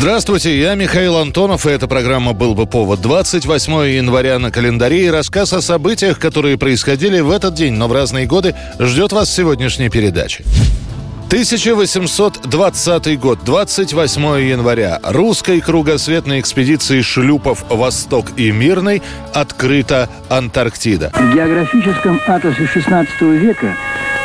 Здравствуйте, я Михаил Антонов, и эта программа «Был бы повод». 28 января на календаре и рассказ о событиях, которые происходили в этот день, но в разные годы, ждет вас сегодняшняя передача. 1820 год, 28 января. Русской кругосветной экспедиции шлюпов «Восток» и «Мирный» открыта Антарктида. В географическом атласе 16 века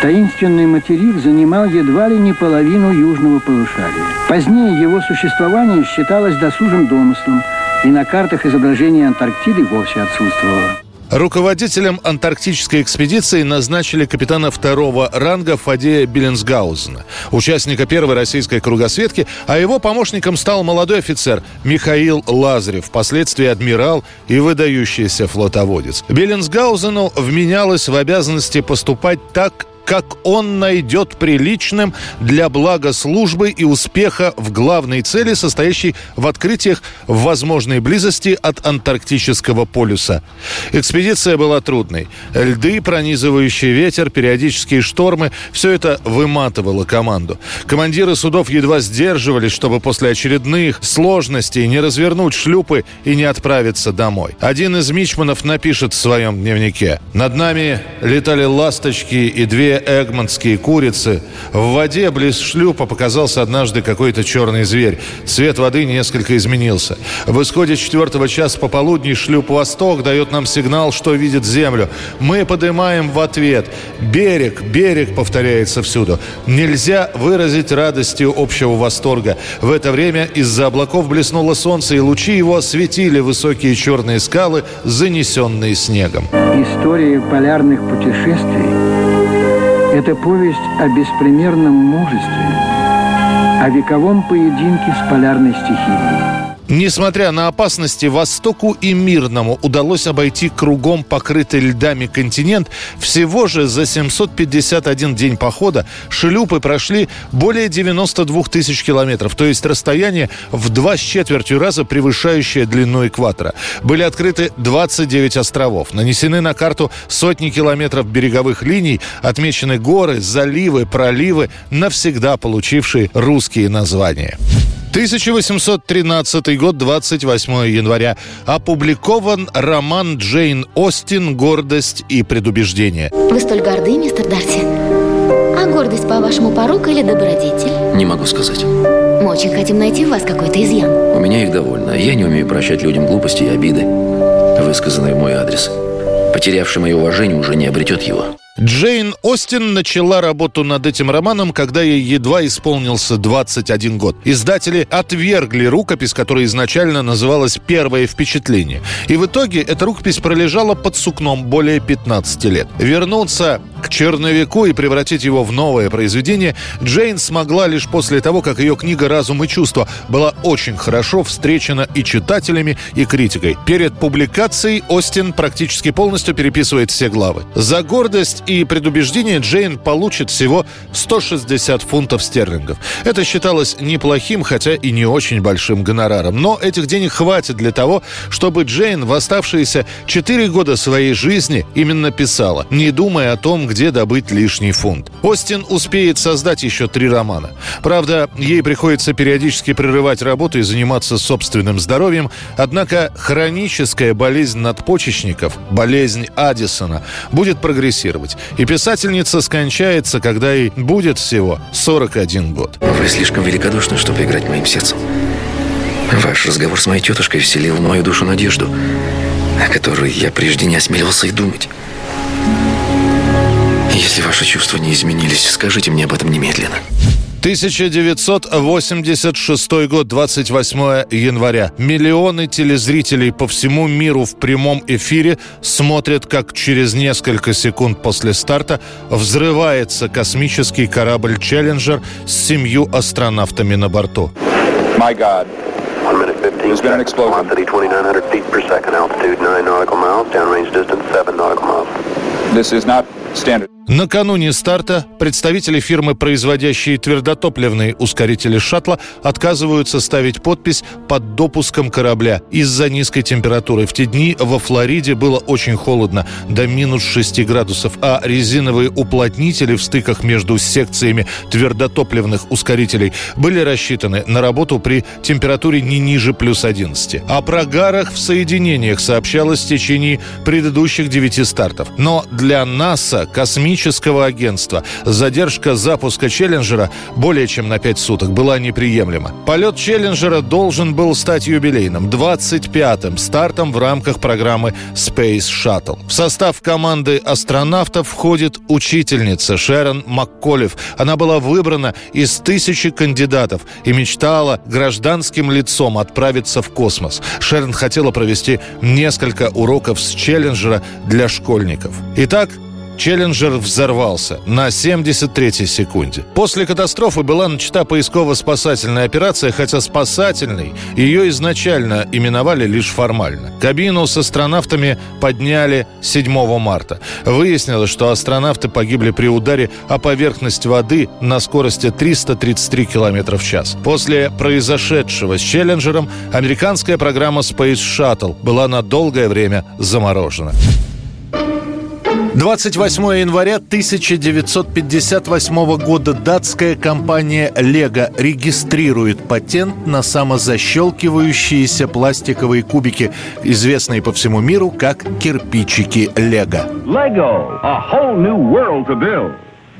Таинственный материк занимал едва ли не половину южного полушария. Позднее его существование считалось досужим домыслом, и на картах изображение Антарктиды вовсе отсутствовало. Руководителем антарктической экспедиции назначили капитана второго ранга Фадея Беленсгаузена, участника первой российской кругосветки, а его помощником стал молодой офицер Михаил Лазарев, впоследствии адмирал и выдающийся флотоводец. Беленсгаузену вменялось в обязанности поступать так, как он найдет приличным для блага службы и успеха в главной цели, состоящей в открытиях в возможной близости от Антарктического полюса. Экспедиция была трудной. Льды, пронизывающий ветер, периодические штормы – все это выматывало команду. Командиры судов едва сдерживались, чтобы после очередных сложностей не развернуть шлюпы и не отправиться домой. Один из мичманов напишет в своем дневнике «Над нами летали ласточки и две эгмонтские курицы. В воде близ шлюпа показался однажды какой-то черный зверь. Цвет воды несколько изменился. В исходе четвертого часа пополудни шлюп «Восток» дает нам сигнал, что видит землю. Мы поднимаем в ответ. «Берег, берег» повторяется всюду. Нельзя выразить радостью общего восторга. В это время из-за облаков блеснуло солнце, и лучи его осветили высокие черные скалы, занесенные снегом. История полярных путешествий это повесть о беспримерном мужестве, о вековом поединке с полярной стихией. Несмотря на опасности, Востоку и Мирному удалось обойти кругом покрытый льдами континент. Всего же за 751 день похода шлюпы прошли более 92 тысяч километров, то есть расстояние в два с четвертью раза превышающее длину экватора. Были открыты 29 островов, нанесены на карту сотни километров береговых линий, отмечены горы, заливы, проливы, навсегда получившие русские названия. 1813 год, 28 января. Опубликован роман Джейн Остин «Гордость и предубеждение». Вы столь горды, мистер Дарси. А гордость, по-вашему, порок или добродетель? Не могу сказать. Мы очень хотим найти в вас какой-то изъян. У меня их довольно. Я не умею прощать людям глупости и обиды, высказанные в мой адрес. Потерявший мое уважение уже не обретет его. Джейн Остин начала работу над этим романом, когда ей едва исполнился 21 год. Издатели отвергли рукопись, которая изначально называлась «Первое впечатление». И в итоге эта рукопись пролежала под сукном более 15 лет. Вернуться к черновику и превратить его в новое произведение Джейн смогла лишь после того, как ее книга «Разум и чувства» была очень хорошо встречена и читателями, и критикой. Перед публикацией Остин практически полностью переписывает все главы. За гордость и предубеждение Джейн получит всего 160 фунтов стерлингов. Это считалось неплохим, хотя и не очень большим гонораром. Но этих денег хватит для того, чтобы Джейн в оставшиеся 4 года своей жизни именно писала, не думая о том, где добыть лишний фунт. Остин успеет создать еще три романа. Правда, ей приходится периодически прерывать работу и заниматься собственным здоровьем, однако хроническая болезнь надпочечников, болезнь Аддисона, будет прогрессировать. И писательница скончается, когда ей будет всего 41 год. Вы слишком великодушны, чтобы играть моим сердцем. Ваш разговор с моей тетушкой вселил в мою душу надежду, о которой я прежде не осмеливался и думать. Если ваши чувства не изменились, скажите мне об этом немедленно. 1986 год, 28 января. Миллионы телезрителей по всему миру в прямом эфире смотрят, как через несколько секунд после старта взрывается космический корабль «Челленджер» с семью астронавтами на борту. My God, There's been an explosion. Velocity 2,900 feet per second, altitude 9 nautical miles, downrange distance 7 nautical miles. This is not standard. Накануне старта представители фирмы, производящие твердотопливные ускорители шаттла, отказываются ставить подпись под допуском корабля из-за низкой температуры. В те дни во Флориде было очень холодно, до минус 6 градусов, а резиновые уплотнители в стыках между секциями твердотопливных ускорителей были рассчитаны на работу при температуре не ниже плюс 11. О прогарах в соединениях сообщалось в течение предыдущих девяти стартов. Но для НАСА космический космического агентства. Задержка запуска «Челленджера» более чем на 5 суток была неприемлема. Полет «Челленджера» должен был стать юбилейным, 25-м стартом в рамках программы Space Shuttle. В состав команды астронавтов входит учительница Шерон Маколифф. Она была выбрана из тысячи кандидатов и мечтала гражданским лицом отправиться в космос. Шерон хотела провести несколько уроков с «Челленджера» для школьников. Итак, Челленджер взорвался на 73-й секунде. После катастрофы была начата поисково-спасательная операция, хотя спасательной ее изначально именовали лишь формально. Кабину с астронавтами подняли 7 марта. Выяснилось, что астронавты погибли при ударе о поверхность воды на скорости 333 км в час. После произошедшего с Челленджером американская программа Space Shuttle была на долгое время заморожена. 28 января 1958 года датская компания Lego регистрирует патент на самозащелкивающиеся пластиковые кубики, известные по всему миру как кирпичики Lego. Lego, a whole new world to build.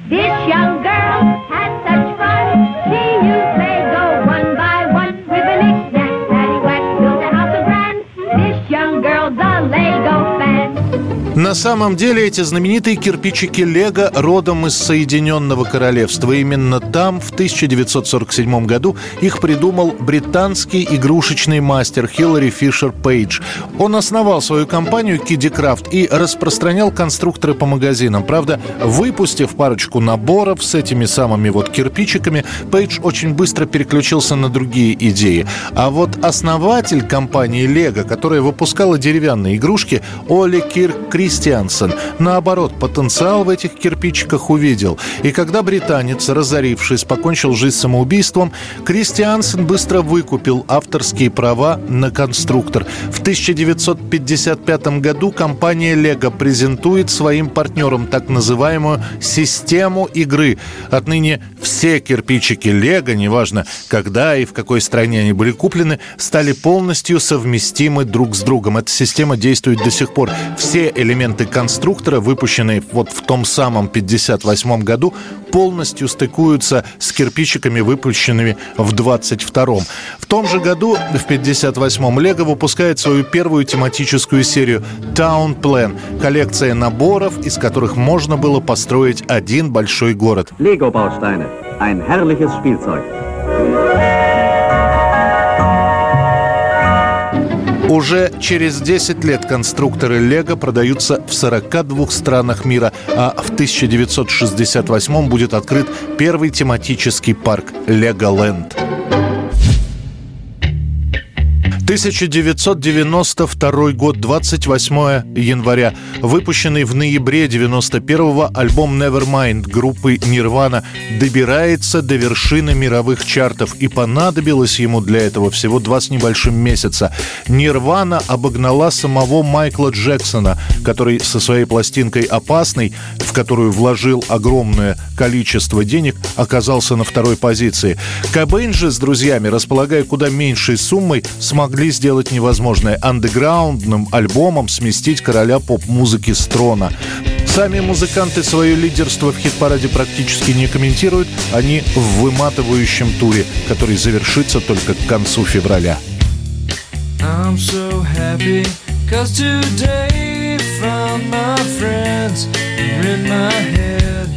This young girl на самом деле эти знаменитые кирпичики Лего родом из Соединенного Королевства. Именно там в 1947 году их придумал британский игрушечный мастер Хиллари Фишер Пейдж. Он основал свою компанию Kiddy Craft и распространял конструкторы по магазинам. Правда, выпустив парочку наборов с этими самыми вот кирпичиками, Пейдж очень быстро переключился на другие идеи. А вот основатель компании Лего, которая выпускала деревянные игрушки, Оли Кирк Крис Кристиансен, наоборот, потенциал в этих кирпичиках увидел. И когда британец, разорившись, покончил жизнь самоубийством, Кристиансен быстро выкупил авторские права на конструктор. В 1955 году компания Lego презентует своим партнерам так называемую систему игры. Отныне все кирпичики Lego, неважно когда и в какой стране они были куплены, стали полностью совместимы друг с другом. Эта система действует до сих пор. Все элементы элементы конструктора, выпущенные вот в том самом 58 году, полностью стыкуются с кирпичиками, выпущенными в 22-м. В том же году, в 58-м, Лего выпускает свою первую тематическую серию Town Plan, коллекция наборов, из которых можно было построить один большой город. Lego-Bausteine. Ein herrliches Spielzeug. Уже через 10 лет конструкторы Лего продаются в 42 странах мира, а в 1968 будет открыт первый тематический парк Леголенд. 1992 год, 28 января. Выпущенный в ноябре 91-го альбом Nevermind группы Nirvana добирается до вершины мировых чартов. И понадобилось ему для этого всего два с небольшим месяца. Nirvana обогнала самого Майкла Джексона, который со своей пластинкой «Опасный», в которую вложил огромное количество денег, оказался на второй позиции. Кобейн же с друзьями, располагая куда меньшей суммой, смогли смогли сделать невозможное – андеграундным альбомом сместить короля поп-музыки с трона. Сами музыканты свое лидерство в хит-параде практически не комментируют. Они в выматывающем туре, который завершится только к концу февраля. I'm so happy, cause today found my friends in my head.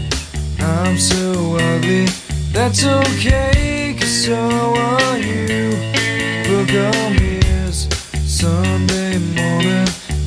I'm so ugly, that's okay, cause so are you. Look on me.